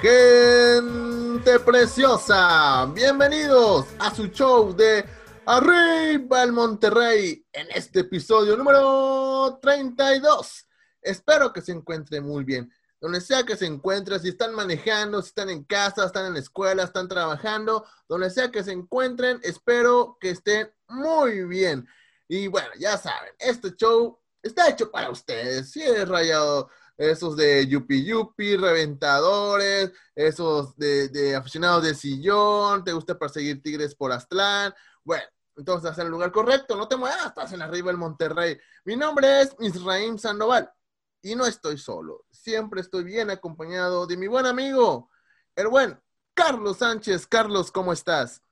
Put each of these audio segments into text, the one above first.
Gente preciosa. Bienvenidos a su show de Arriba el Monterrey en este episodio número 32. Espero que se encuentre muy bien. Donde sea que se encuentre, si están manejando, si están en casa, están en la escuela, están trabajando, donde sea que se encuentren, espero que estén muy bien. Y bueno, ya saben, este show está hecho para ustedes. Si es rayado esos de Yupi Yupi, reventadores, esos de, aficionados de sillón, te gusta perseguir tigres por Aztlán. Bueno, entonces estás en el lugar correcto, no te muevas, estás en arriba del Monterrey. Mi nombre es Misraim Sandoval y no estoy solo, siempre estoy bien acompañado de mi buen amigo, el buen Carlos Sánchez. Carlos, ¿cómo estás?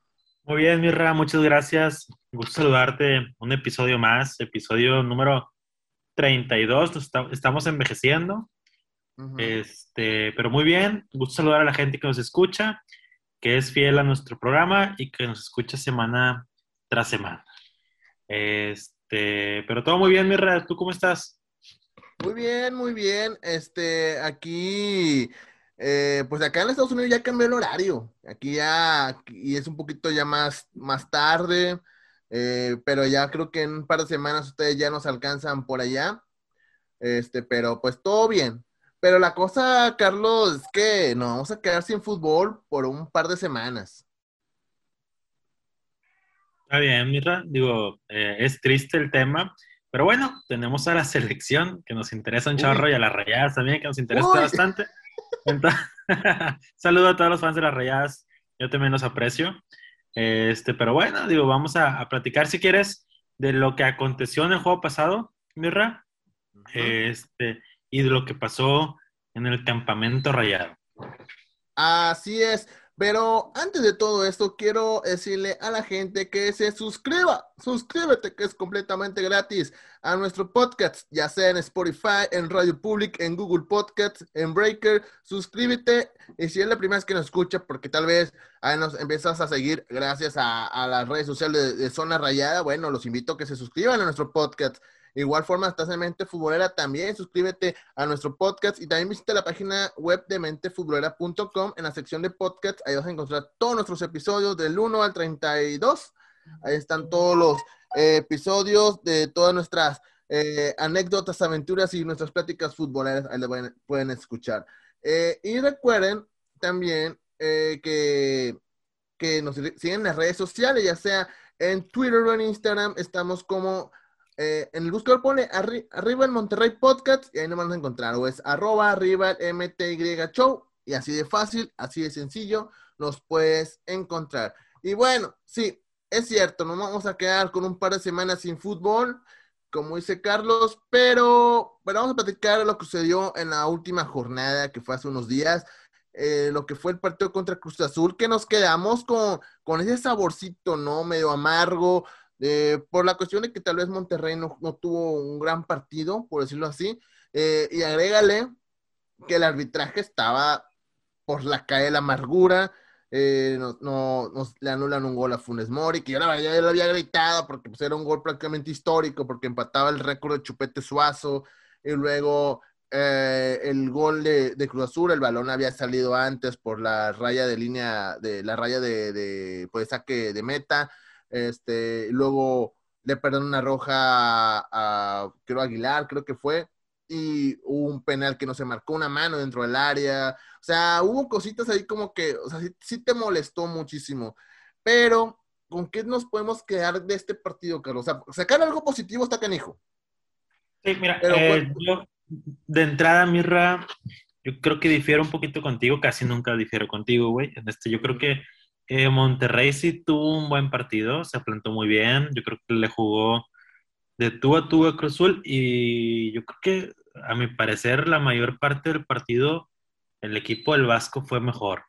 Muy bien, Mirra, muchas gracias. Gusto saludarte. Un episodio más, episodio número 32, estamos envejeciendo. este, pero muy bien, gusto saludar a la gente que nos escucha, que es fiel a nuestro programa y que nos escucha semana tras semana. Este, pero todo muy bien, Mirra, ¿tú cómo estás? Muy bien, muy bien. Este, aquí, eh, pues acá en Estados Unidos ya cambió el horario. Aquí ya, y es un poquito ya más, más tarde. Eh, pero ya creo que en un par de semanas ustedes ya nos alcanzan por allá. Este, pero pues todo bien. Pero la cosa, Carlos, es que nos vamos a quedar sin fútbol por un par de semanas. Está bien, Mira, digo, eh, es triste el tema, pero bueno, tenemos a la selección que nos interesa un chorro y a las rayadas también que nos interesa bastante. saludo a todos los fans de las rayadas, yo también los aprecio. Este, pero bueno, digo, vamos a, platicar si quieres de lo que aconteció en el juego pasado, Mirra, este, y de lo que pasó en el campamento rayado. Así es. Pero antes de todo esto, quiero decirle a la gente que se suscriba. Suscríbete, que es completamente gratis a nuestro podcast, ya sea en Spotify, en Radio Public, en Google Podcasts, en Breaker. Suscríbete y si es la primera vez que nos escucha, porque tal vez ahí nos empiezas a seguir gracias a, las redes sociales de, de Zona Rayada, bueno, los invito a que se suscriban a nuestro podcast igual forma, estás en Mente Futbolera, también suscríbete a nuestro podcast y también visita la página web de mentefutbolera.com en la sección de podcast. Ahí vas a encontrar todos nuestros episodios del 1 al 32. Ahí están todos los eh, episodios de todas nuestras eh, anécdotas, aventuras y nuestras pláticas futboleras. Ahí le pueden, escuchar. Eh, y recuerden también que, que nos siguen en las redes sociales, ya sea en Twitter o en Instagram. Estamos como eh, en el buscador pone arriba en Monterrey Podcast y ahí nos van a encontrar. O es arroba arriba MTY Show. Y así de fácil, así de sencillo, nos puedes encontrar. Y bueno, sí, es cierto, nos vamos a quedar con un par de semanas sin fútbol, como dice Carlos, pero, pero vamos a platicar lo que sucedió en la última jornada que fue hace unos días. Eh, lo que fue el partido contra Cruz Azul, que nos quedamos con, con ese saborcito, ¿no? Medio amargo, eh, por la cuestión de que tal vez Monterrey no, tuvo un gran partido, por decirlo así, eh, y agrégale que el arbitraje estaba por la calle de la amargura, eh, no, nos le anulan un gol a Funes Mori, que yo la ya lo había gritado porque pues, era un gol prácticamente histórico, porque empataba el récord de Chupete Suazo, y luego el gol de, Cruz Azul, el balón había salido antes por la raya de línea, de la raya de, de pues, saque de meta, este, luego le perdieron una roja a, creo, Aguilar, creo que fue, y hubo un penal que no se marcó una mano dentro del área. O sea, hubo cositas ahí como que, o sea, sí, te molestó muchísimo. Pero, ¿con qué nos podemos quedar de este partido, Carlos? O sea, sacar algo positivo está canijo. Sí, mira, eh, yo, de entrada, Mirra, yo creo que difiero un poquito contigo, casi nunca difiero contigo, güey. Este, yo creo que eh, Monterrey sí tuvo un buen partido, se plantó muy bien, yo creo que le jugó de tú a tú a Cruzul y yo creo que a mi parecer la mayor parte del partido el equipo del Vasco fue mejor.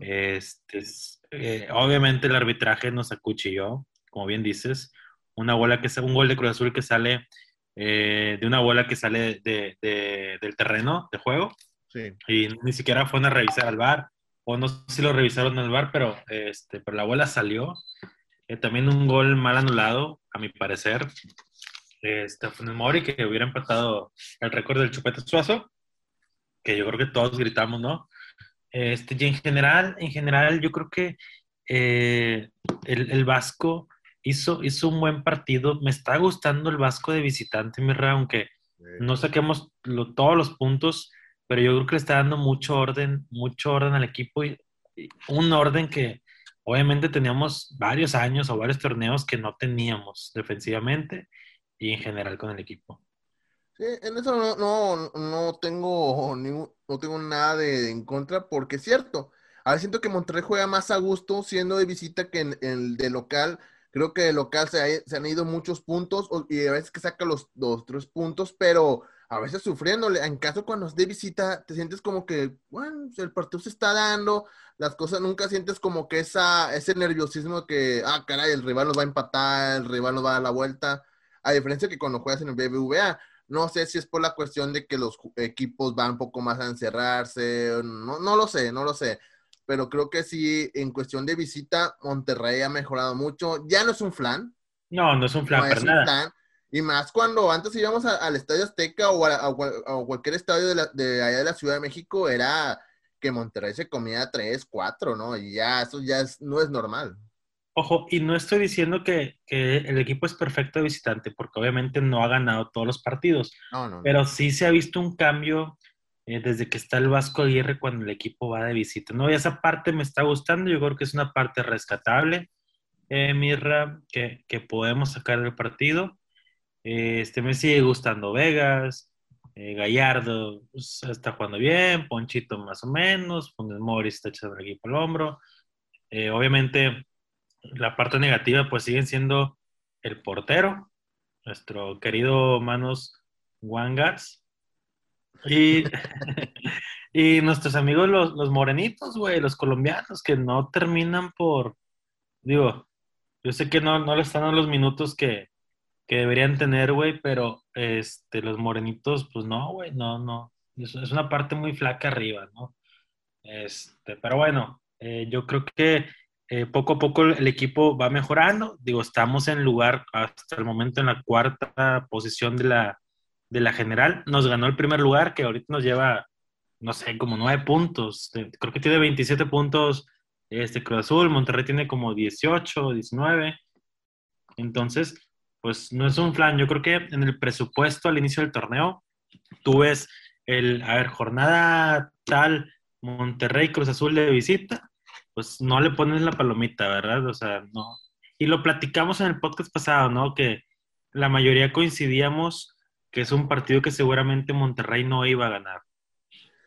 este, eh, obviamente el arbitraje nos acuchilló, como bien dices, una bola que un gol de Cruz Azul que sale eh, de una bola que sale de, del terreno de juego y ni siquiera fue a revisar al bar o no sé si lo revisaron en el bar, pero, este, pero la bola salió. Eh, también un gol mal anulado, a mi parecer. Este, fue Mori que hubiera empatado el récord del Chupete Suazo, que yo creo que todos gritamos, ¿no? Este, y en general, en general, yo creo que eh, el, Vasco hizo, hizo un buen partido. Me está gustando el Vasco de visitante, Mirra, aunque no saquemos todos los puntos, pero yo creo que le está dando mucho orden, mucho orden al equipo y, un orden que obviamente teníamos varios años o varios torneos que no teníamos defensivamente y en general con el equipo. Sí, en eso no, no, no tengo no tengo nada de, en contra, porque es cierto. A siento que Monterrey juega más a gusto siendo de visita que en, el de local. Creo que de local se, se, han ido muchos puntos y a veces que saca los dos, tres puntos, pero a veces sufriéndole. En caso cuando es de visita, te sientes como que, bueno, el partido se está dando, las cosas nunca sientes como que esa, ese nerviosismo que, ah, caray, el rival nos va a empatar, el rival nos va a dar la vuelta. A diferencia que cuando juegas en el BBVA, no sé si es por la cuestión de que los equipos van un poco más a encerrarse, no, no lo sé, no lo sé. Pero creo que sí, en cuestión de visita, Monterrey ha mejorado mucho. Ya no es un flan. No, no es un flan, no nada. Y más cuando antes íbamos al Estadio Azteca o a, cualquier estadio de, de, allá de la Ciudad de México, era que Monterrey se comía tres, cuatro, ¿no? Y ya eso ya no es normal. Ojo, y no estoy diciendo que, el equipo es perfecto de visitante, porque obviamente no ha ganado todos los partidos. Pero sí se ha visto un cambio eh, desde que está el Vasco Aguirre cuando el equipo va de visita. ¿no? Y esa parte me está gustando, yo creo que es una parte rescatable, eh, Mirra, que, podemos sacar del partido. Eh, este me sigue gustando Vegas, eh, Gallardo pues, está jugando bien, Ponchito más o menos, Funes Mori está echando el equipo al hombro. obviamente la parte negativa pues siguen siendo el portero, nuestro querido Manos Wangas. Y, y nuestros amigos los, los morenitos, güey, los colombianos, que no terminan por, digo, yo sé que no, no le están dando los minutos que, que deberían tener, güey, pero este, los morenitos, pues no, güey, no, no. Es, es, una parte muy flaca arriba, ¿no? Este, pero bueno, eh, yo creo que eh, poco a poco el equipo va mejorando. Digo, estamos en lugar hasta el momento en la cuarta posición de la, de la general. Nos ganó el primer lugar, que ahorita nos lleva, no sé, como nueve puntos. Creo que tiene 27 puntos este Cruz Azul. Monterrey tiene como 18, 19. Entonces, pues no es un plan. Yo creo que en el presupuesto al inicio del torneo, tú ves el, a ver, jornada tal, Monterrey Cruz Azul de visita pues no le pones la palomita, ¿verdad? O sea, no. Y lo platicamos en el podcast pasado, ¿no? Que la mayoría coincidíamos que es un partido que seguramente Monterrey no iba a ganar.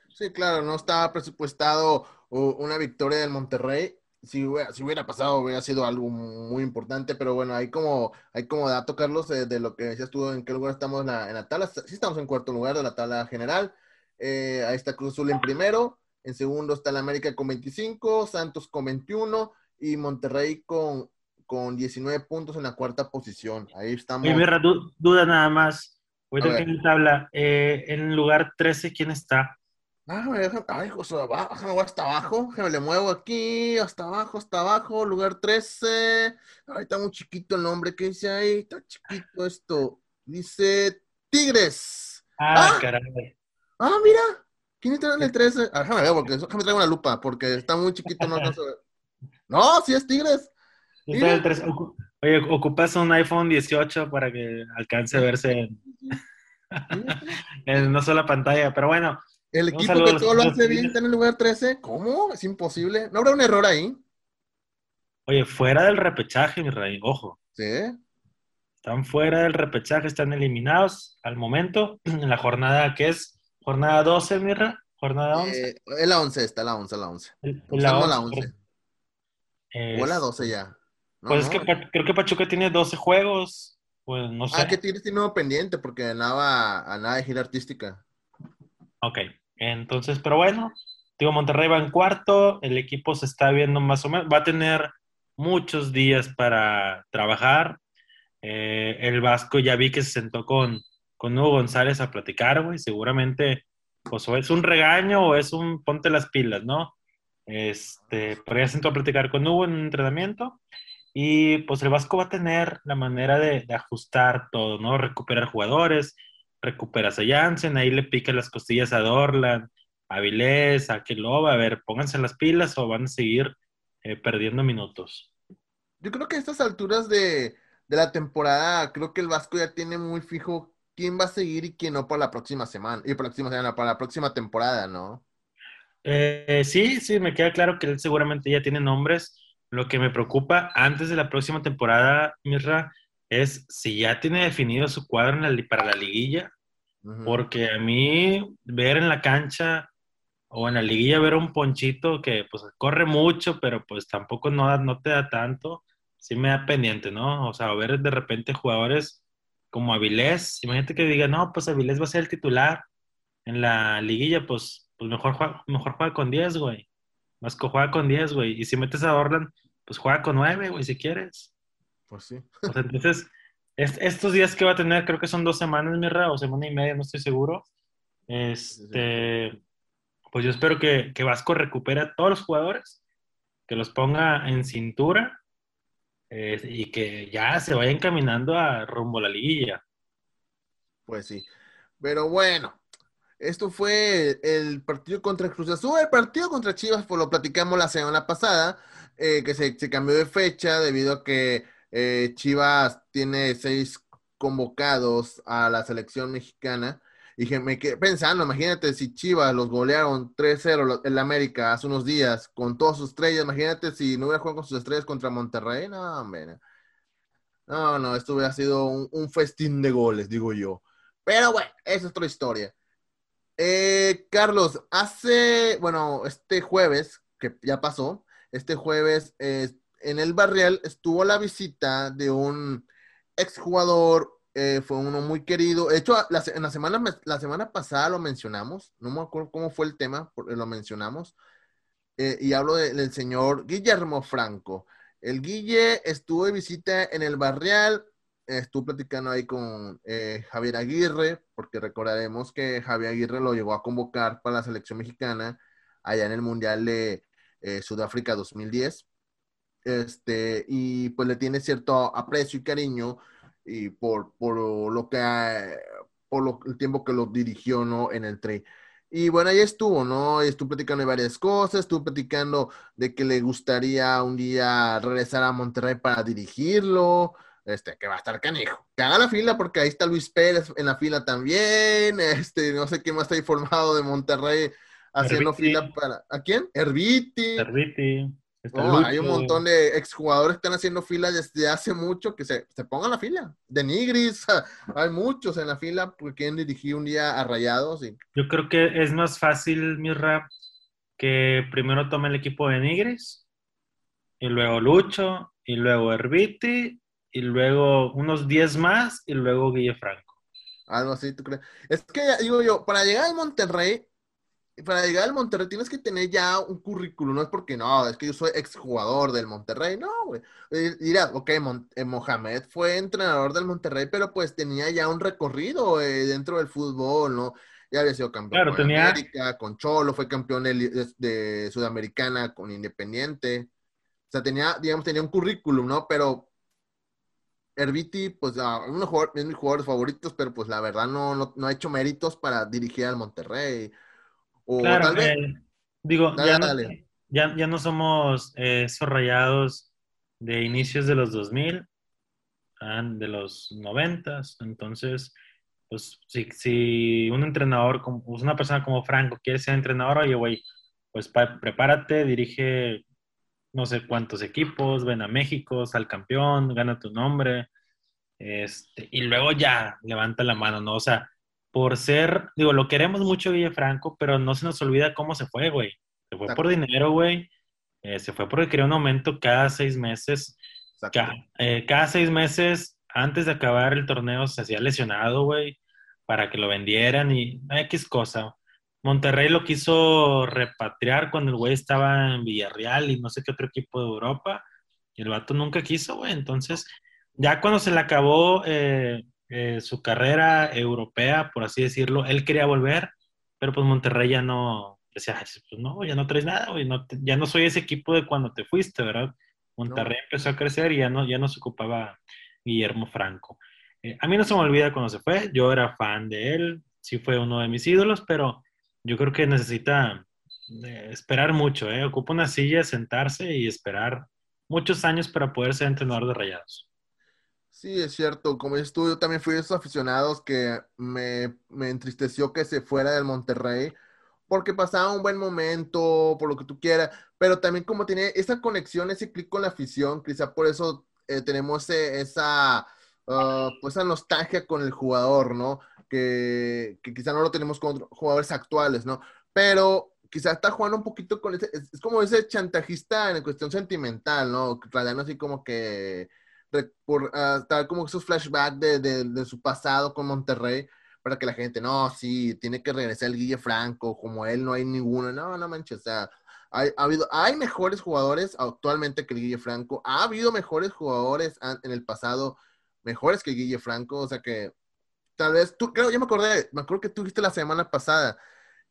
Sí, claro, no estaba presupuestado una victoria del Monterrey. Si hubiera, si hubiera pasado, hubiera sido algo muy importante, pero bueno, hay como, hay como dato, Carlos, de, lo que decías tú, en qué lugar estamos en la, tabla. Sí estamos en cuarto lugar de la tabla general. Eh, ahí está Cruz Azul en primero. En segundo está el América con 25, Santos con 21 y Monterrey con, con 19 puntos en la cuarta posición. Ahí estamos. Primera duda nada más. Ahorita que en tabla, eh, en lugar 13, ¿quién está? Ah, déjame, ay, José, déjame hasta abajo, déjame le muevo aquí, hasta abajo, hasta abajo, lugar 13. Ay, está muy chiquito el nombre, ¿qué dice ahí? Está chiquito esto. Dice Tigres. Ah, ah, caray. Ah, mira, ¿Quién está en el 13? Ah, déjame ver, porque déjame traer una lupa, porque está muy chiquito, no alcanzo No, sí es Tigres. Está el 13. Oye, ocupas un iPhone 18 para que alcance a verse en, una sola pantalla, pero bueno. El equipo que todo lo hace bien está en el lugar 13. ¿Cómo? Es imposible. ¿No habrá un error ahí? Oye, fuera del repechaje, mi rey, ojo. Sí. Están fuera del repechaje, están eliminados al momento en la jornada que es Jornada 12, Mirra. Jornada 11. Eh, es la 11, está la 11, la 11. La 11. La 11. o la 12 ya. pues es que creo que Pachuca tiene 12 juegos. Pues no sé. Ah, que tienes tiene uno pendiente porque ganaba a nada de gira artística. Ok, entonces, pero bueno, digo, Monterrey va en cuarto, el equipo se está viendo más o menos, va a tener muchos días para trabajar. Eh, el Vasco ya vi que se sentó con, con Hugo González a platicar, güey. Seguramente, pues o es un regaño o es un ponte las pilas, ¿no? Este, pero ya sentó a platicar con Hugo en un entrenamiento y pues el Vasco va a tener la manera de, ajustar todo, ¿no? Recuperar jugadores, recuperas a Jansen, ahí le pica las costillas a Dorlan Avilés, a Queloba, a ver, pónganse las pilas o van a seguir eh, perdiendo minutos. Yo creo que a estas alturas de, la temporada, creo que el Vasco ya tiene muy fijo quién va a seguir y quién no para la próxima semana, y próxima semana, para la próxima temporada, ¿no? Eh, sí, sí, me queda claro que él seguramente ya tiene nombres. Lo que me preocupa antes de la próxima temporada, Mirra, es si ya tiene definido su cuadro para la liguilla, porque a mí ver en la cancha o en la liguilla ver un ponchito que pues corre mucho, pero pues tampoco no, no te da tanto, sí me da pendiente, ¿no? O sea, ver de repente jugadores como Avilés, imagínate que diga, no, pues Avilés va a ser el titular en la liguilla, pues, pues mejor, juega, mejor juega con 10, güey. Vasco juega con 10, güey. Y si metes a Orland, pues juega con 9, güey, si quieres. Pues sí. entonces, estos días que va a tener, creo que son dos semanas, Mirra, o semana y media, no estoy seguro. Este, pues yo espero que, Vasco recupere a todos los jugadores, que los ponga en cintura eh, y que ya se vayan caminando a rumbo a la liguilla. Pues sí. Pero bueno, esto fue el partido contra Cruz Azul. El partido contra Chivas, pues lo platicamos la semana pasada, eh, que se, cambió de fecha debido a que eh, Chivas tiene seis convocados a la selección mexicana. Y me quedé pensando, imagínate si Chivas los golearon 3-0 en América hace unos días con todas sus estrellas. Imagínate si no hubiera jugado con sus estrellas contra Monterrey. No, hombre. No, no, esto hubiera sido un, festín de goles, digo yo. Pero bueno, esa es otra historia. Eh, Carlos, hace, bueno, este jueves, que ya pasó, este jueves eh, en el Barrial estuvo la visita de un exjugador eh, fue uno muy querido. De hecho, la, en la semana, la semana pasada lo mencionamos, no me acuerdo cómo fue el tema, lo mencionamos, eh, y hablo del señor Guillermo Franco. El Guille estuvo de visita en el Barrial, estuvo platicando ahí con eh, Javier Aguirre, porque recordaremos que Javier Aguirre lo llegó a convocar para la selección mexicana allá en el Mundial de Sudáfrica 2010. Este, y pues le tiene cierto aprecio y cariño y por, por lo que, por el tiempo que lo dirigió, ¿no? En el tren. Y bueno, ahí estuvo, ¿no? Estuvo platicando de varias cosas, estuvo platicando de que le gustaría un día regresar a Monterrey para dirigirlo, este, que va a estar canijo. Que haga la fila porque ahí está Luis Pérez en la fila también, este, no sé quién más está informado de Monterrey haciendo fila para, ¿a quién? Herbiti. Herbiti hay un montón de exjugadores que están haciendo fila desde hace mucho que se, se pongan la fila. De Nigris, hay muchos en la fila porque quieren dirigir un día a Rayados. Y... Yo creo que es más fácil, mi rap, que primero tome el equipo de Nigris, y luego Lucho, y luego Herbiti, y luego unos 10 más, y luego Guille Franco. Algo así, ¿tú crees? Es que, digo yo, para llegar a Monterrey, para llegar al Monterrey tienes que tener ya un currículum, no es porque no, es que yo soy exjugador del Monterrey, no, güey. Eh, dirás, ok, eh, Mohamed fue entrenador del Monterrey, pero pues tenía ya un recorrido eh, dentro del fútbol, ¿no? Ya había sido campeón claro, tenía... América, con Cholo, fue campeón de, Sudamericana con Independiente. O sea, tenía, digamos, tenía un currículum, ¿no? Pero Herbiti, pues, uh, uno es mis jugadores favoritos, pero pues la verdad no, no, no ha hecho méritos para dirigir al Monterrey claro, eh, digo, ya, no, ya, no, somos eh, esos rayados de inicios de los 2000, ah, de los 90, entonces, pues si, si un entrenador, como, pues, una persona como Franco quiere ser entrenador, oye, güey, pues prepárate, dirige no sé cuántos equipos, ven a México, sal campeón, gana tu nombre, este, y luego ya levanta la mano, ¿no? O sea, por ser, digo, lo queremos mucho Franco, pero no se nos olvida cómo se fue, güey. Se fue por dinero, güey. Eh, se fue porque quería un aumento cada seis meses. Eh, cada, seis meses, antes de acabar el torneo, se hacía lesionado, güey, para que lo vendieran y X cosa. Monterrey lo quiso repatriar cuando el güey estaba en Villarreal y no sé qué otro equipo de Europa. Y el vato nunca quiso, güey. Entonces, ya cuando se le acabó eh, eh, su carrera europea, por así decirlo, él quería volver, pero pues Monterrey ya no, decía, pues no, ya no traes nada, güey, no ya no soy ese equipo de cuando te fuiste, ¿verdad? Monterrey empezó a crecer y ya no, ya no se ocupaba Guillermo Franco. Eh, a mí no se me olvida cuando se fue, yo era fan de él, sí fue uno de mis ídolos, pero yo creo que necesita eh, esperar mucho, ¿eh? Ocupa una silla, sentarse y esperar muchos años para poder ser entrenador de rayados. Sí, es cierto. Como dices tú, yo también fui de esos aficionados que me, me entristeció que se fuera del Monterrey porque pasaba un buen momento, por lo que tú quieras, pero también como tiene esa conexión, ese clic con la afición, quizá por eso eh, tenemos esa, uh, pues esa nostalgia con el jugador, ¿no? Que, que quizá no lo tenemos con jugadores actuales, ¿no? Pero quizá está jugando un poquito con ese, es, como ese chantajista en cuestión sentimental, ¿no? Radiano así como que, por, uh, como esos flashbacks de, de, de, su pasado con Monterrey, para que la gente, no, sí, tiene que regresar el Guille Franco, como él no hay ninguno, no, no manches, o sea, hay, ha habido, hay mejores jugadores actualmente que el Guille Franco, ha habido mejores jugadores en el pasado, mejores que el Guille Franco, o sea que tal vez, tú, creo, ya me acordé, me acuerdo que tú dijiste la semana pasada,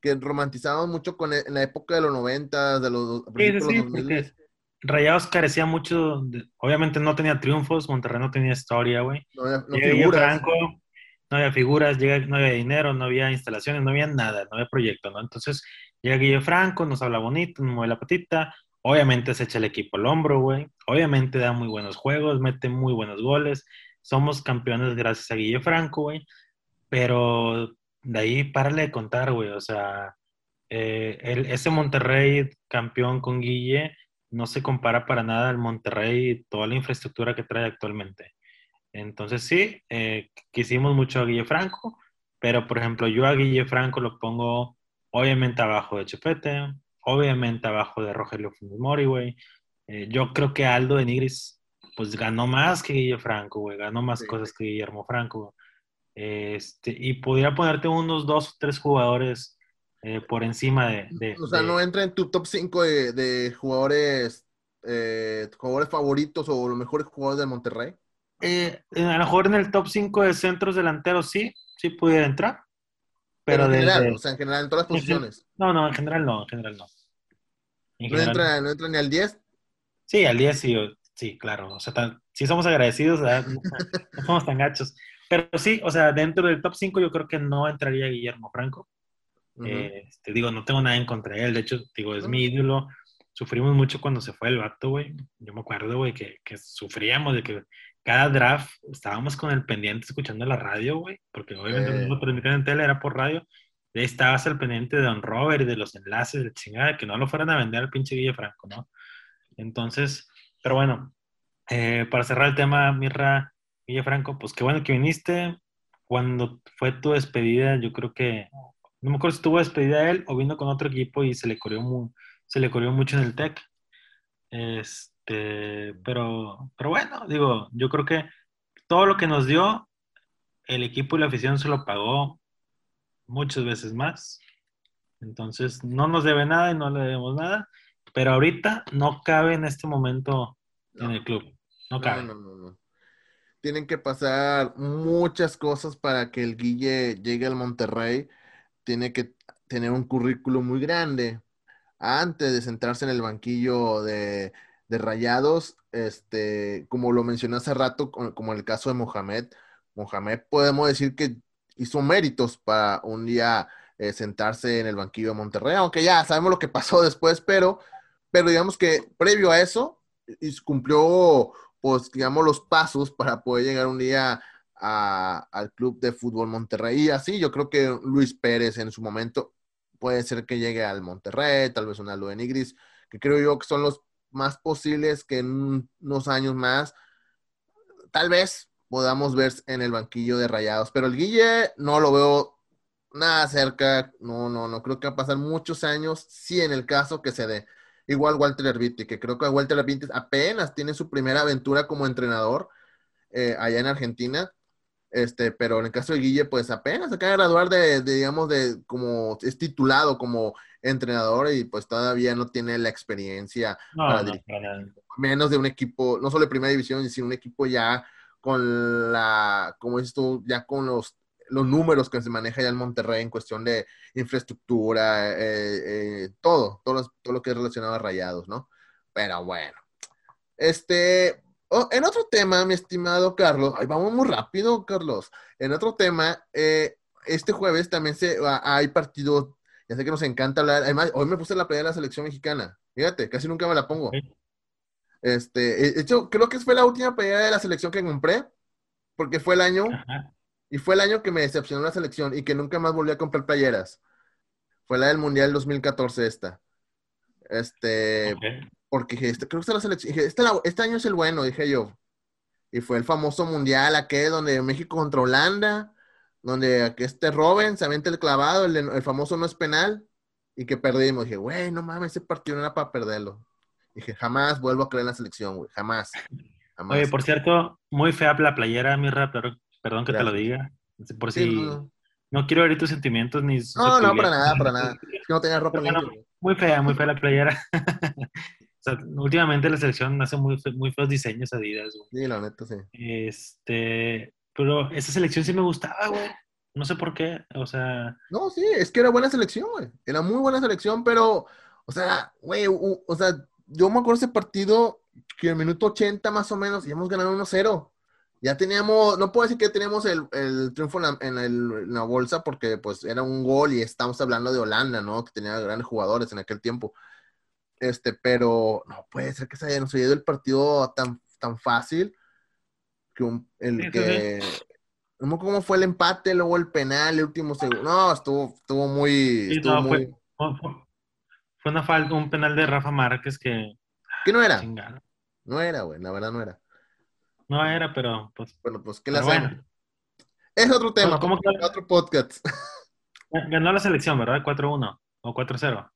que romantizábamos mucho con e, en la época de los 90, de los, sí, sí, 2000. Rayados carecía mucho, obviamente no tenía triunfos, Monterrey no tenía historia, güey. No, no Franco, no había figuras, llega, no había dinero, no había instalaciones, no había nada, no había proyecto, ¿no? Entonces llega Guille Franco, nos habla bonito, nos mueve la patita, obviamente se echa el equipo al hombro, güey, obviamente da muy buenos juegos, mete muy buenos goles, somos campeones gracias a Guille Franco, güey, pero de ahí párale de contar, güey, o sea, eh, el, ese Monterrey campeón con Guille no se compara para nada al Monterrey y toda la infraestructura que trae actualmente. Entonces sí, eh, quisimos mucho a Guille Franco, pero por ejemplo yo a Guille Franco lo pongo obviamente abajo de Chepete, obviamente abajo de Rogelio Funes Mori, güey. Eh, yo creo que Aldo de Nigris pues ganó más que Guille Franco, güey, ganó más cosas que Guillermo Franco. Este, y podría ponerte unos dos o tres jugadores eh, por encima de, O sea, no entra en tu top 5 de, jugadores, jugadores favoritos o los mejores jugadores del Monterrey. Eh, a lo mejor en el top 5 de centros delanteros sí, sí pudiera entrar. Pero, en general, o sea, en general, en todas las posiciones. No, no, en general no, en general no. ¿No, entra, ¿No entra ni al 10? Sí, al 10 sí, sí, claro. O sea, sí somos agradecidos, no, somos tan gachos. Pero sí, o sea, dentro del top 5 yo creo que no entraría Guillermo Franco. Eh, te digo, no tengo nada en contra de él. De hecho, digo, es mi ídolo. Sufrimos mucho cuando se fue el vato, güey. Yo me acuerdo, güey, que, que sufríamos de que cada draft estábamos con el pendiente escuchando la radio, güey, porque obviamente no lo permitían en tele, era por radio. Y ahí estabas el pendiente de Don Robert y de los enlaces, de chingada, que no lo fueran a vender al pinche Guille Franco, ¿no? Entonces, pero bueno, eh, para cerrar el tema, Mirra, Guille Franco, pues qué bueno que viniste. Cuando fue tu despedida, yo creo que, no me acuerdo si tuvo despedida él o vino con otro equipo y se le corrió, muy, se le corrió mucho en el TEC. Es, este, pero, pero bueno, digo, yo creo que todo lo que nos dio, el equipo y la afición se lo pagó muchas veces más. Entonces, no nos debe nada y no le debemos nada, pero ahorita no cabe en este momento en el club. No cabe. No, no, no, Tienen que pasar muchas cosas para que el Guille llegue al Monterrey. Tiene que tener un currículo muy grande. Antes de sentarse en el banquillo de de Rayados, este, como lo mencioné hace rato, como en el caso de Mohamed, Mohamed podemos decir que hizo méritos para un día eh, sentarse en el banquillo de Monterrey, aunque ya sabemos lo que pasó después, pero, pero digamos que previo a eso, cumplió, pues, digamos, los pasos para poder llegar un día al Club de Fútbol Monterrey. Y así yo creo que Luis Pérez en su momento puede ser que llegue al Monterrey, tal vez un Aldo de Nigris, que creo yo que son los más posibles que en unos años más, tal vez podamos ver en el banquillo de Rayados. Pero el Guille no lo veo nada cerca. No, no, no creo que va a pasar muchos años. Sí, en el caso que se dé. Igual Walter Herbiti, que creo que Walter Herbiti apenas tiene su primera aventura como entrenador eh, allá en Argentina. Este, pero en el caso de Guille, pues apenas acaba de graduar de, digamos, de como es titulado como entrenador y pues todavía no tiene la experiencia para dirigir menos de un equipo, no solo de primera división, sino un equipo ya con la, como dices tú, ya con los, los números que se maneja ya en Monterrey en cuestión de infraestructura, eh, eh, todo, todo, todo lo que es relacionado a rayados, ¿no? Pero bueno. Este, Oh, en otro tema, mi estimado Carlos, ahí vamos muy rápido, Carlos. En otro tema, eh, este jueves también se, hay partido Ya sé que nos encanta hablar. Además, hoy me puse la playa de la selección mexicana. Fíjate, casi nunca me la pongo. Este, de hecho, creo que fue la última playa de la selección que compré, porque fue el año, y fue el año que me decepcionó la selección y que nunca más volví a comprar playeras. Fue la del Mundial 2014 esta. Este, porque dije, este, creo que está la selección, dije, este, este año es el bueno, dije yo. Y fue el famoso Mundial aquel donde México contra Holanda donde este Robin se avienta el clavado, el, famoso no es penal, y que perdimos. Dije, güey, no mames, ese partido no era para perderlo. Dije, jamás vuelvo a creer en la selección, güey, jamás, Oye, por cierto, muy fea la playera, Mirra, pero perdón que te lo diga. Por si no. quiero herir tus sentimientos ni. No, no, para nada, para nada. No tenía ropa Muy fea, muy fea la playera. o sea, últimamente la selección hace muy, muy feos diseños Adidas. Güey. Sí, la neta, sí. Este, pero esa selección sí me gustaba, güey. No sé por qué, o sea... No, sí, es que era buena selección, güey. Era muy buena selección, pero, o sea, güey, o, sea, yo me acuerdo ese partido que en el minuto 80 más o menos íbamos ganando 1-0. Ya teníamos, no puedo decir que teníamos el, triunfo en la, bolsa porque pues era un gol y estamos hablando de Holanda, ¿no? Que tenía grandes jugadores en aquel tiempo. Este, pero no puede ser que se haya, ido el partido tan, tan fácil que el que no cómo fue el empate, luego el penal, el último segundo. No, estuvo, estuvo muy. Fue, una falta, un penal de Rafa Márquez que. ¿Qué no era? No era, güey, la verdad no era. No era, pero pues. Bueno, pues, ¿qué la bueno. Es otro tema, ¿Cómo que... otro podcast. Ganó la selección, ¿verdad? 4-1 o 4-0.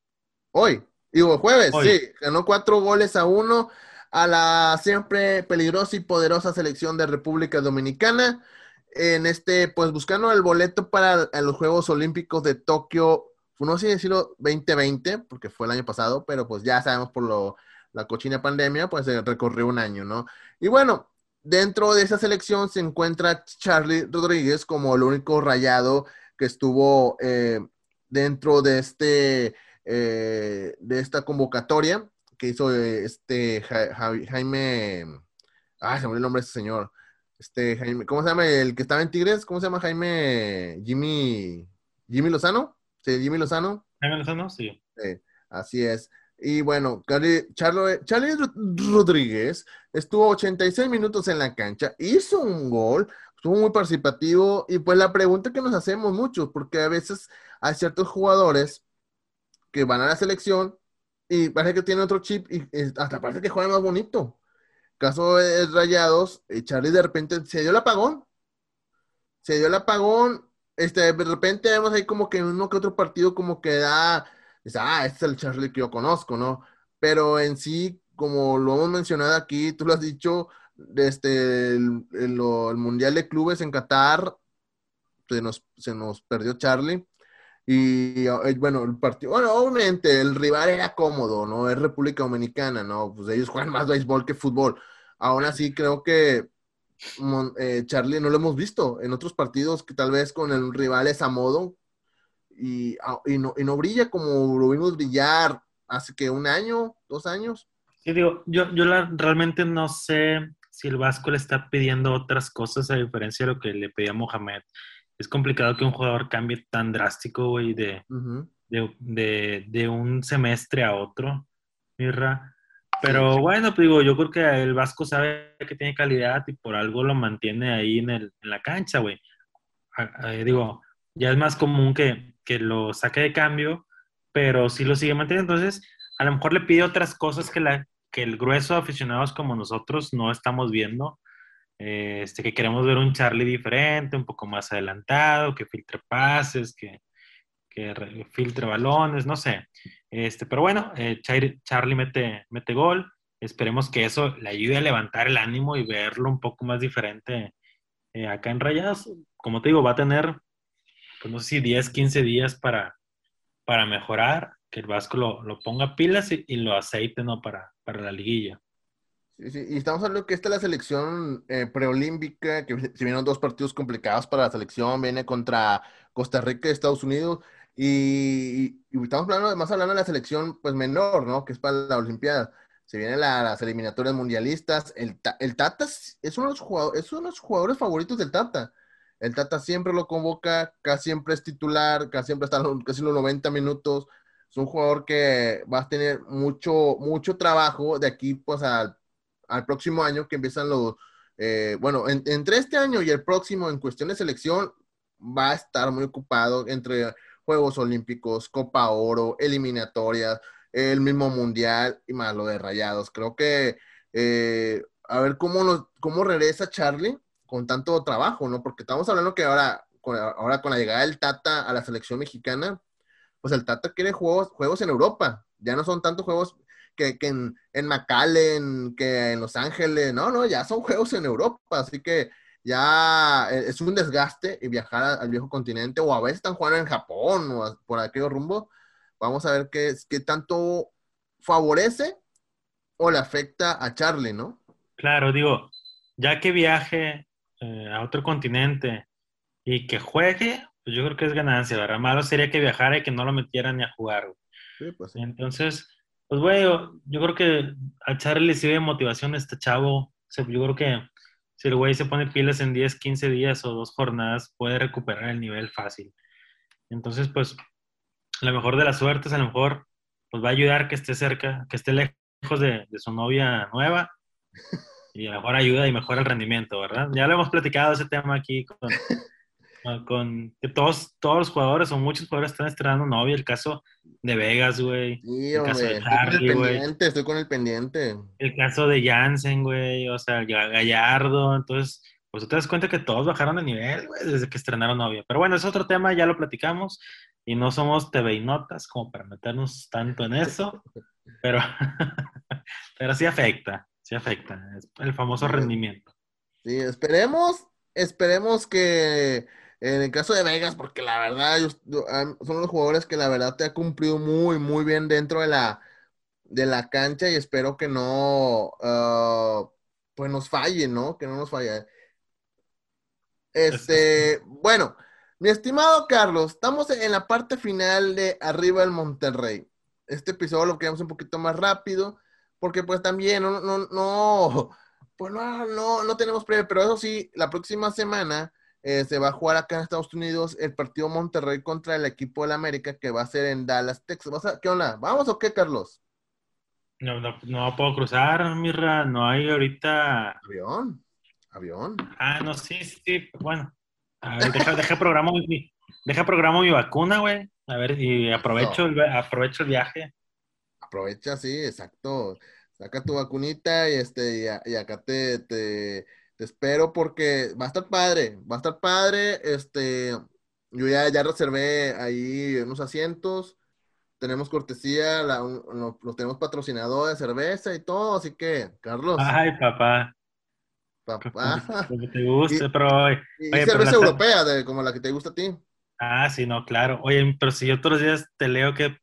Hoy, digo, jueves, sí. Ganó cuatro goles a uno a la siempre peligrosa y poderosa selección de República Dominicana. En este, pues buscando el boleto para los Juegos Olímpicos de Tokio, no sé decirlo 2020, porque fue el año pasado, pero pues ya sabemos por lo, la cochina pandemia, pues se recorrió un año, ¿no? Y bueno, dentro de esa selección se encuentra Charlie Rodríguez como el único rayado que estuvo eh, dentro de este eh, de esta convocatoria que hizo eh, este Jaime, ah, se me olvidó el nombre de ese señor, este Jaime, ¿cómo se llama el que estaba en Tigres? ¿Cómo se llama Jaime? Jimmy, Jimmy Lozano, sí, Jimmy Lozano. Jaime Lozano, sí. así es. Y bueno, Charlie, Charlie Rodríguez estuvo 86 minutos en la cancha, hizo un gol, estuvo muy participativo y pues la pregunta que nos hacemos mucho, porque a veces hay ciertos jugadores que van a la selección y parece que tiene otro chip y hasta parece que juega más bonito. Caso de Rayados, eh, Charlie de repente se dio el apagón. Se dio el apagón. Este, de repente vemos ahí como que uno que otro partido como que da, ah, este es el Charlie que yo conozco, ¿no? Pero en sí, como lo hemos mencionado aquí, tú lo has dicho, desde el, el Mundial de Clubes en Qatar, se nos, se nos perdió Charlie. Y eh, bueno, el partido, bueno, obviamente el rival era cómodo, ¿no? Es República Dominicana, ¿no? Pues ellos juegan más béisbol que fútbol. Aún así, creo que eh, Charlie no lo hemos visto en otros partidos que tal vez con el rival es a modo y, ah, y, no, y no brilla como lo vimos brillar hace que un año, dos años. Sí, digo, yo, yo realmente no sé si el Vasco le está pidiendo otras cosas a diferencia de lo que le pedía Mohamed es complicado que un jugador cambie tan drástico, güey, de, de, un semestre a otro, Mirra. Pero bueno, pues digo, yo creo que el Vasco sabe que tiene calidad y por algo lo mantiene ahí en, el, en la cancha, güey. digo, ya es más común que, que, lo saque de cambio, pero sí lo sigue manteniendo. Entonces, a lo mejor le pide otras cosas que, la, que el grueso de aficionados como nosotros no estamos viendo este, que queremos ver un Charlie diferente, un poco más adelantado, que filtre pases, que, que filtre balones, no sé. Este, pero bueno, eh, Charlie mete, mete gol. Esperemos que eso le ayude a levantar el ánimo y verlo un poco más diferente eh, acá en Rayadas. Como te digo, va a tener, pues no sé si 10, 15 días para, para mejorar, que el Vasco lo, lo ponga pilas y, y, lo aceite ¿no? para, para la liguilla. Sí, Y estamos hablando que esta es la selección eh, preolímpica, que se vienen dos partidos complicados para la selección, viene contra Costa Rica y Estados Unidos, y, estamos hablando, además hablando de la selección pues menor, ¿no? Que es para la Olimpiada. Se vienen las eliminatorias mundialistas. El, el Tata es uno, de los jugadores, es uno de los jugadores favoritos del Tata. El Tata siempre lo convoca, casi siempre es titular, casi siempre está casi los 90 minutos. Es un jugador que va a tener mucho, mucho trabajo de aquí pues al, al próximo año que empiezan los, eh, bueno, entre este año y el próximo en cuestión de selección va a estar muy ocupado entre Juegos Olímpicos, Copa Oro, eliminatorias, el mismo Mundial y más lo de Rayados. Creo que eh, a ver cómo, cómo regresa Charlie con tanto trabajo, ¿no? Porque estamos hablando que ahora con, ahora con la llegada del Tata a la selección mexicana, pues el Tata quiere juegos, juegos en Europa. Ya no son tantos juegos que, en, en McAllen, que en Los Ángeles, no, no, ya son juegos en Europa, así que ya e, es un desgaste y viajar al viejo continente, o a veces están jugando en Japón o por aquello rumbo. Vamos a ver qué, qué tanto favorece o le afecta a Charlie, ¿no? Claro, digo, ya que viaje eh, a otro continente y que juegue, pues yo creo que es ganancia, ¿verdad? Malo sería que viajara y que no lo metieran ni a jugar. Sí, pues sí. Entonces, pues bueno, yo creo que a Charlie le sirve motivación este chavo. yo creo que si el güey se pone pilas en 10, 15 días o dos jornadas, puede recuperar el nivel fácil. Entonces, pues, lo mejor de las suertes, a lo mejor, pues va a ayudar que esté cerca, que esté lejos de, de su novia nueva y a lo mejor ayuda y mejora el rendimiento, ¿verdad? Ya lo hemos platicado ese tema aquí con, con que todos, todos los jugadores o muchos jugadores están estrenando novia. El caso de Vegas, güey. Sí, el caso de güey. Estoy con el pendiente. El caso de Jansen, güey. O sea, Gallardo. Entonces, pues tú te das cuenta que todos bajaron de nivel, güey, desde que estrenaron novia. Pero bueno, es otro tema, ya lo platicamos. Y no somos TV y notas como para meternos tanto en eso. pero, pero sí afecta, sí afecta. Es el famoso rendimiento. Sí, esperemos, esperemos que en el caso de Vegas, porque la verdad son los jugadores que la verdad te ha cumplido muy, muy bien dentro de la, de la cancha y espero que no, ah, pues nos falle, ¿no? Que no nos falle. Este, bueno, mi estimado Carlos, estamos en la parte final de Arriba el Monterrey. Este episodio lo queremos un poquito más rápido, porque pues también no, no, no, pues no, no, no tenemos previo, pero eso sí, la próxima semana eh, se va a jugar acá en Estados Unidos el partido Monterrey contra el equipo del América que va a ser en Dallas, Texas. ¿Qué onda? ¿Vamos o qué, Carlos? No, no, no puedo cruzar, Mirra. No hay ahorita. Avión. Avión. Ah, no, sí, sí. Bueno. A ver, deja, deja, programo, mi, deja programo mi vacuna, güey. A ver, y aprovecho, el, aprovecho el viaje. Aprovecha, sí, exacto. Saca tu vacunita y este, y, acá te, te te espero porque va a estar padre, va a estar padre. Este, yo ya, ya reservé ahí unos asientos. Tenemos cortesía, los tenemos patrocinador de cerveza y todo, así que, Carlos. Ay, papá. Papá. Como te guste, pero. Y, cerveza europea, de, como la que te gusta a ti. Ah, sí, no, claro. Oye, pero si yo todos los días te leo que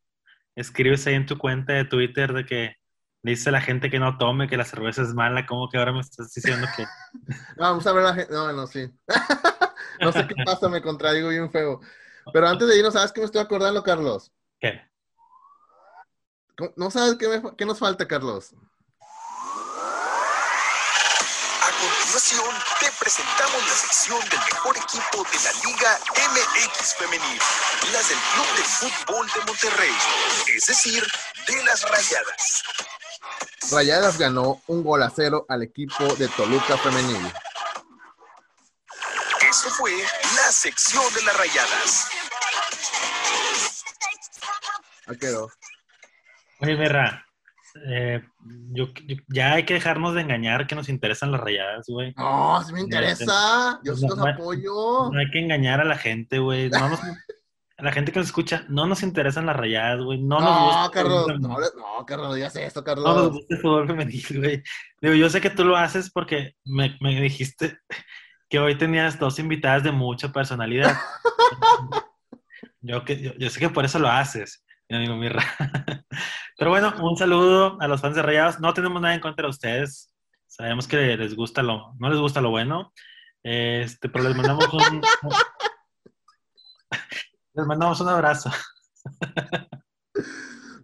escribes ahí en tu cuenta de Twitter de que dice la gente que no tome, que la cerveza es mala, ¿cómo que ahora me estás diciendo que...? vamos a ver la gente, no, no, sí. no sé qué pasa, me contradigo bien feo. Pero antes de irnos, ¿sabes qué me estoy acordando, Carlos? ¿Qué? ¿No sabes qué, qué nos falta, Carlos? A continuación, te presentamos la sección del mejor equipo de la Liga MX Femenil, las del Club de Fútbol de Monterrey, es decir, de las Rayadas. Rayadas ganó un gol a cero al equipo de Toluca Femenil. Eso fue la sección de las Rayadas. Ahí quedó. Oye, Berra, eh, yo, ya hay que dejarnos de engañar que nos interesan las rayadas, güey. No, si me interesa. Yo sí los apoyo. No hay que engañar a la gente, güey. No nos, la gente que nos escucha, no nos interesan las rayadas, güey. No, nos gusta. Carlos, no, no, Carlos, digas esto, Carlos. No nos gusta el fútbol femenil, güey. Digo, yo sé que tú lo haces porque me, me dijiste que hoy tenías dos invitadas de mucha personalidad. yo, que, yo, sé que por eso lo haces, mi amigo Mirra. Pero bueno, un saludo a los fans de Rayadas. No tenemos nada en contra de ustedes. Sabemos que les gusta lo, no les gusta lo bueno. Este, pero les mandamos un, les mandamos un abrazo.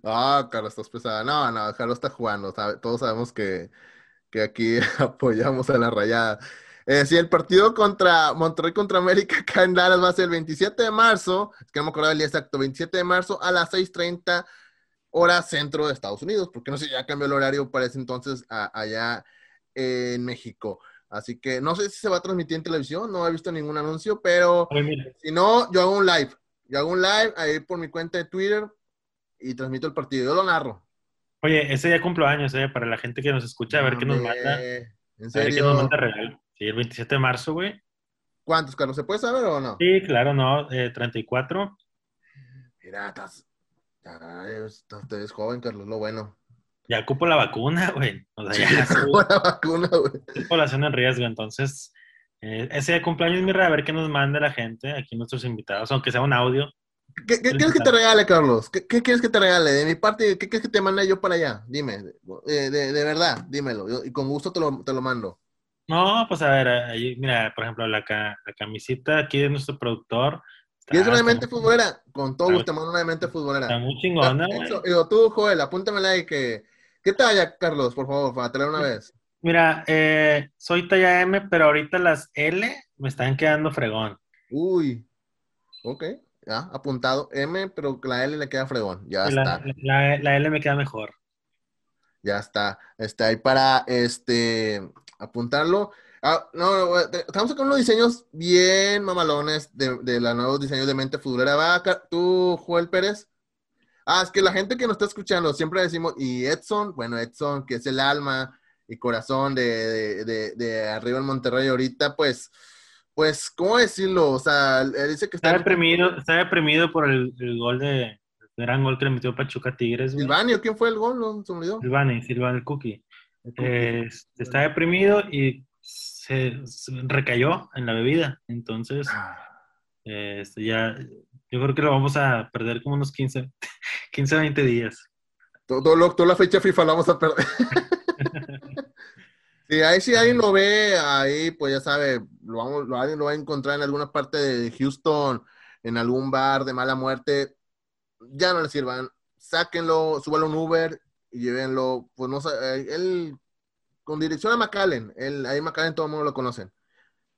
Ah, Carlos, estás pesada. No, no, Carlos está jugando. Todos sabemos que, aquí apoyamos a la rayada. Eh, sí, el partido contra Monterrey contra América acá en Dallas va a ser el 27 de marzo, es que no me acuerdo el día exacto, 27 de marzo a las 6.30 hora centro de Estados Unidos, porque no sé, ya cambió el horario para ese entonces allá en México. Así que no sé si se va a transmitir en televisión, no he visto ningún anuncio, pero si no, yo hago un live. Yo hago un live ahí por mi cuenta de Twitter y transmito el partido. Yo lo narro. Oye, ese ya cumplo años, ¿eh? Para la gente que nos escucha, a ver qué nos manda. ¿En serio? A ver qué nos manda real. Sí, el 27 de marzo, güey. ¿Cuántos, Carlos? ¿Se puede saber o no? Sí, claro, no. Eh, 34. Mira, estás, estás, joven, Carlos, lo bueno. Ya ocupo la vacuna, güey. O sea, ya ocupo la vacuna, güey. Población en riesgo, entonces. Eh, ese cumpleaños, mi a ver qué nos manda la gente, aquí nuestros invitados, aunque sea un audio. ¿Qué, quieres que te regale, Carlos? ¿Qué, quieres que te regale? De mi parte, ¿qué quieres que te mande yo para allá? Dime, de, de, verdad, dímelo. y con gusto te lo, te lo, mando. No, pues a ver, ahí, mira, por ejemplo, la, la camisita aquí de nuestro productor. ¿Quieres una de mente futbolera? Con todo gusto te mando una de mente futbolera. Está muy chingona, Digo, tú, Joel, apúntamela ahí que... ¿Qué talla, Carlos, por favor, para traer una vez? Mira, eh, soy talla M, pero ahorita las L me están quedando fregón. Uy, ok. Ya, apuntado M, pero la L le queda fregón. Ya está. La, L me queda mejor. Ya está. Está ahí para este apuntarlo. Ah, no, estamos con unos diseños bien mamalones de, de los nuevos diseños de mente futbolera. ¿Va tú, Joel Pérez? Ah, es que la gente que nos está escuchando siempre decimos, y Edson, bueno, Edson, que es el alma y corazón de, de, de arriba en Monterrey ahorita, pues pues, ¿cómo decirlo? O sea, él dice que está... Está deprimido, está deprimido por el, gol de... El gran gol que le metió Pachuca Tigres. Silvanio, ¿quién fue el gol? No, se olvidó. Silvani, Silvani, el Cookie. Eh, está deprimido y se, recayó en la bebida. Entonces, ah. eh, este, ya, yo creo que lo vamos a perder como unos 15, 15 20 días. Todo, toda la fecha FIFA la vamos a perder. Sí, ahí si alguien lo ve, ahí pues ya sabe, lo, vamos, lo, alguien lo va a encontrar en alguna parte de Houston, en algún bar de mala muerte, ya no le sirvan, sáquenlo, súbalo un Uber y llévenlo, pues no sé, eh, él, con dirección a McAllen, él, ahí McAllen todo el mundo lo conocen,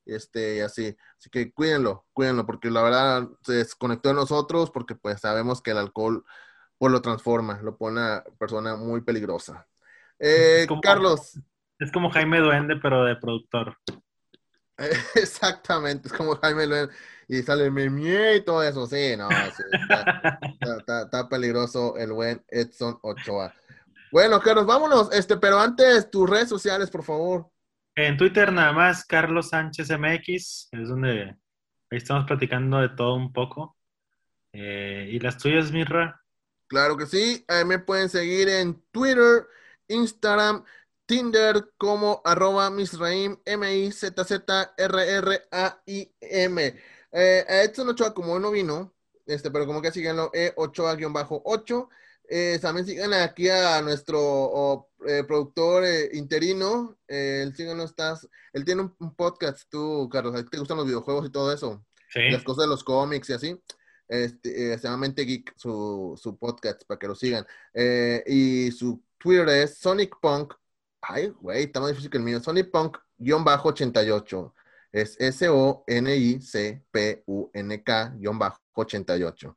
este, así, así que cuídenlo, cuídenlo, porque la verdad se desconectó de nosotros, porque pues sabemos que el alcohol pues lo transforma, lo pone a persona muy peligrosa. Eh, Carlos. Es como Jaime Duende, pero de productor. Exactamente, es como Jaime Duende. Y sale Memie y todo eso. Sí, no, está, peligroso el buen Edson Ochoa. Bueno, Carlos, vámonos. Este, pero antes, tus redes sociales, por favor. En Twitter nada más, Carlos Sánchez MX, es donde ahí estamos platicando de todo un poco. Eh, ¿Y las tuyas, Mirra? Claro que sí, ahí me pueden seguir en Twitter, Instagram, Tinder como arroba Misraim, M-I-Z-Z-R-R-A-I-M. Eh, Edson Ochoa, como no vino, este, pero como que síganlo, E Ochoa-8. Eh, también sigan aquí a nuestro eh, productor eh, interino. él, síganos, estás, él tiene un, podcast, tú, Carlos, ¿te gustan los videojuegos y todo eso? Sí. Las cosas de los cómics y así. Este, se llama Mente Geek, su, su podcast, para que lo sigan. y su Twitter es Sonic Punk Ay, güey, está más difícil que el mío. Sony Punk-88. Es S-O-N-I-C-P-U-N-K-88.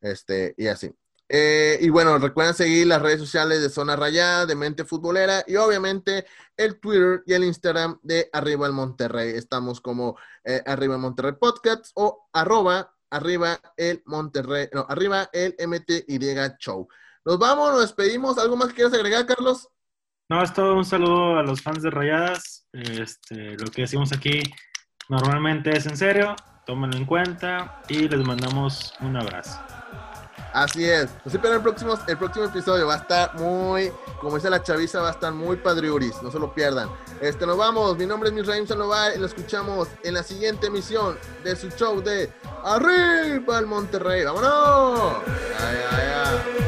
Este, y así. Eh, y bueno, recuerden seguir las redes sociales de Zona Rayada, de Mente Futbolera y obviamente el Twitter y el Instagram de Arriba el Monterrey. Estamos como eh, Arriba el Monterrey Podcast o arroba arriba el Monterrey, no, arriba el MTY Show. Nos vamos, nos despedimos. ¿Algo más que quieras agregar, Carlos? No, es todo un saludo a los fans de Rayadas. Este, lo que decimos aquí normalmente es en serio, tómenlo en cuenta y les mandamos un abrazo. Así es. Pues sí, pero el próximo, el próximo episodio va a estar muy, como dice la chaviza, va a estar muy padriuris. No se lo pierdan. Este, nos vamos. Mi nombre es Misraim Sanovar y lo escuchamos en la siguiente emisión de su show de Arriba al Monterrey. ¡Vámonos! Ay, ay,